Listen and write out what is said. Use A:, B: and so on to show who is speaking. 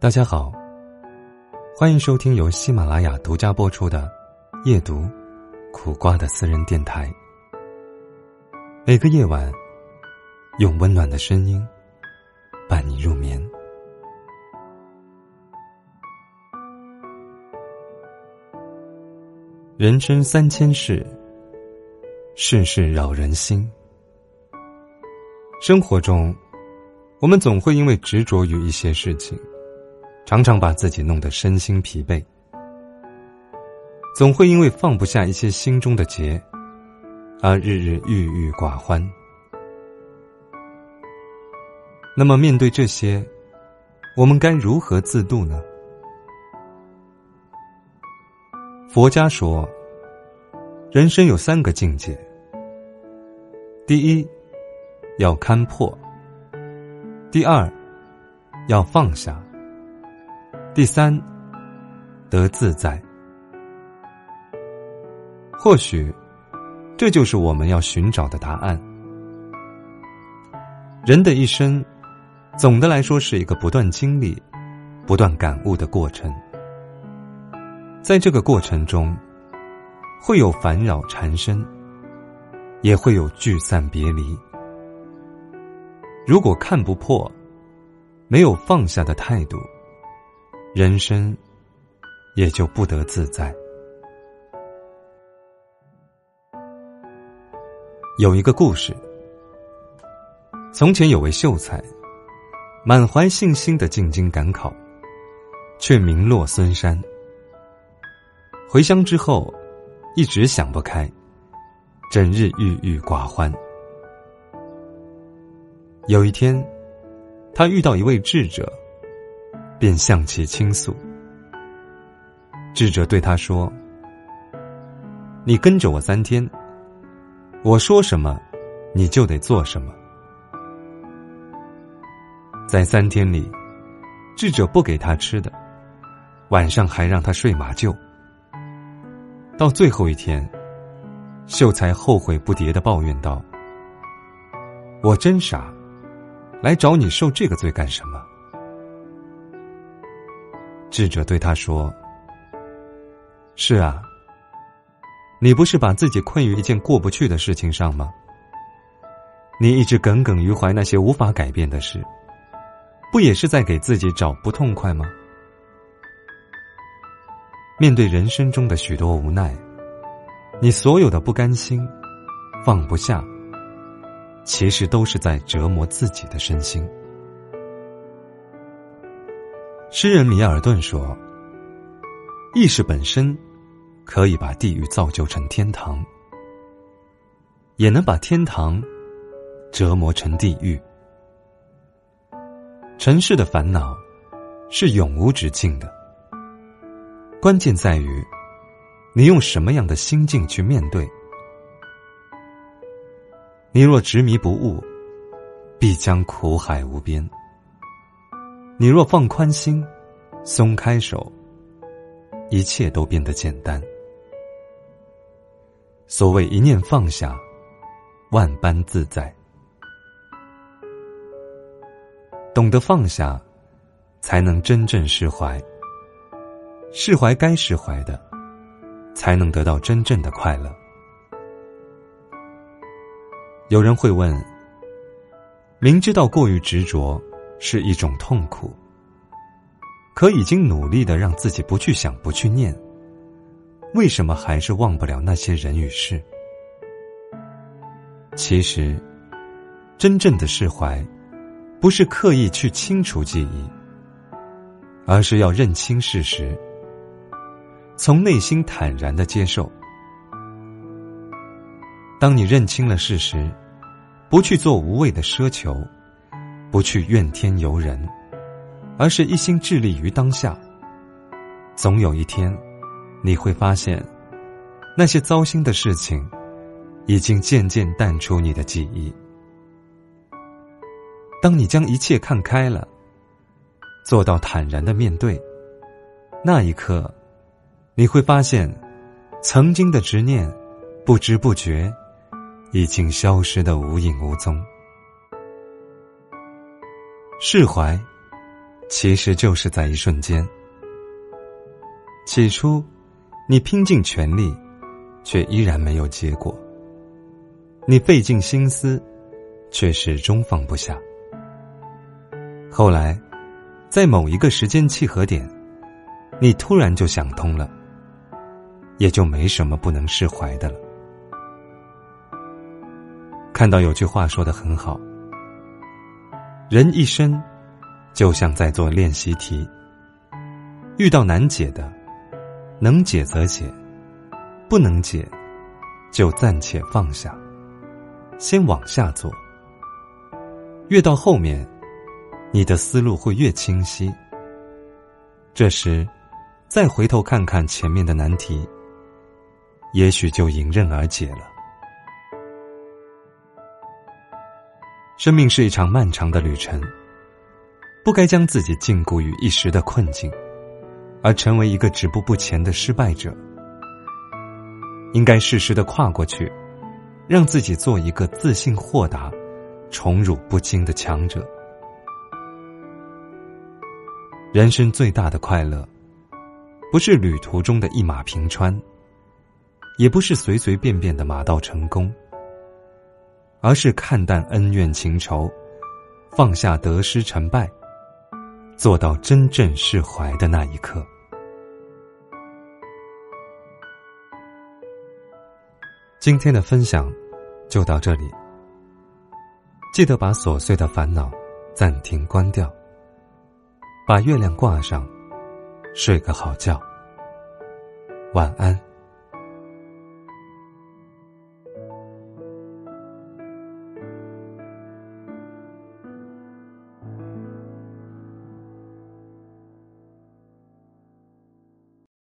A: 大家好，欢迎收听由喜马拉雅独家播出的《夜读苦瓜》的私人电台。每个夜晚，用温暖的声音伴你入眠。人生三千事，事事扰人心。生活中，我们总会因为执着于一些事情。常常把自己弄得身心疲惫，总会因为放不下一些心中的结，而日日郁郁寡欢。那么，面对这些，我们该如何自度呢？佛家说，人生有三个境界：第一，要看破；第二，要放下。第三，得自在。或许，这就是我们要寻找的答案。人的一生，总的来说是一个不断经历、不断感悟的过程。在这个过程中，会有烦扰缠身，也会有聚散别离。如果看不破，没有放下的态度。人生也就不得自在。有一个故事：从前有位秀才，满怀信心的进京赶考，却名落孙山。回乡之后，一直想不开，整日郁郁寡欢。有一天，他遇到一位智者。便向其倾诉。智者对他说：“你跟着我三天，我说什么，你就得做什么。”在三天里，智者不给他吃的，晚上还让他睡马厩。到最后一天，秀才后悔不迭的抱怨道：“我真傻，来找你受这个罪干什么？”智者对他说：“是啊，你不是把自己困于一件过不去的事情上吗？你一直耿耿于怀那些无法改变的事，不也是在给自己找不痛快吗？面对人生中的许多无奈，你所有的不甘心、放不下，其实都是在折磨自己的身心。”诗人米尔顿说：“意识本身可以把地狱造就成天堂，也能把天堂折磨成地狱。尘世的烦恼是永无止境的，关键在于你用什么样的心境去面对。你若执迷不悟，必将苦海无边。”你若放宽心，松开手，一切都变得简单。所谓一念放下，万般自在。懂得放下，才能真正释怀。释怀该释怀的，才能得到真正的快乐。有人会问：明知道过于执着。是一种痛苦，可已经努力的让自己不去想、不去念，为什么还是忘不了那些人与事？其实，真正的释怀，不是刻意去清除记忆，而是要认清事实，从内心坦然的接受。当你认清了事实，不去做无谓的奢求。不去怨天尤人，而是一心致力于当下。总有一天，你会发现，那些糟心的事情，已经渐渐淡出你的记忆。当你将一切看开了，做到坦然的面对，那一刻，你会发现，曾经的执念，不知不觉，已经消失的无影无踪。释怀，其实就是在一瞬间。起初，你拼尽全力，却依然没有结果；你费尽心思，却始终放不下。后来，在某一个时间契合点，你突然就想通了，也就没什么不能释怀的了。看到有句话说的很好：“人一生。”就像在做练习题，遇到难解的，能解则解，不能解，就暂且放下，先往下做。越到后面，你的思路会越清晰。这时，再回头看看前面的难题，也许就迎刃而解了。生命是一场漫长的旅程。不该将自己禁锢于一时的困境，而成为一个止步不前的失败者。应该适时的跨过去，让自己做一个自信豁达、宠辱不惊的强者。人生最大的快乐，不是旅途中的一马平川，也不是随随便便的马到成功，而是看淡恩怨情仇，放下得失成败。做到真正释怀的那一刻。今天的分享就到这里。记得把琐碎的烦恼暂停关掉，把月亮挂上，睡个好觉。晚安。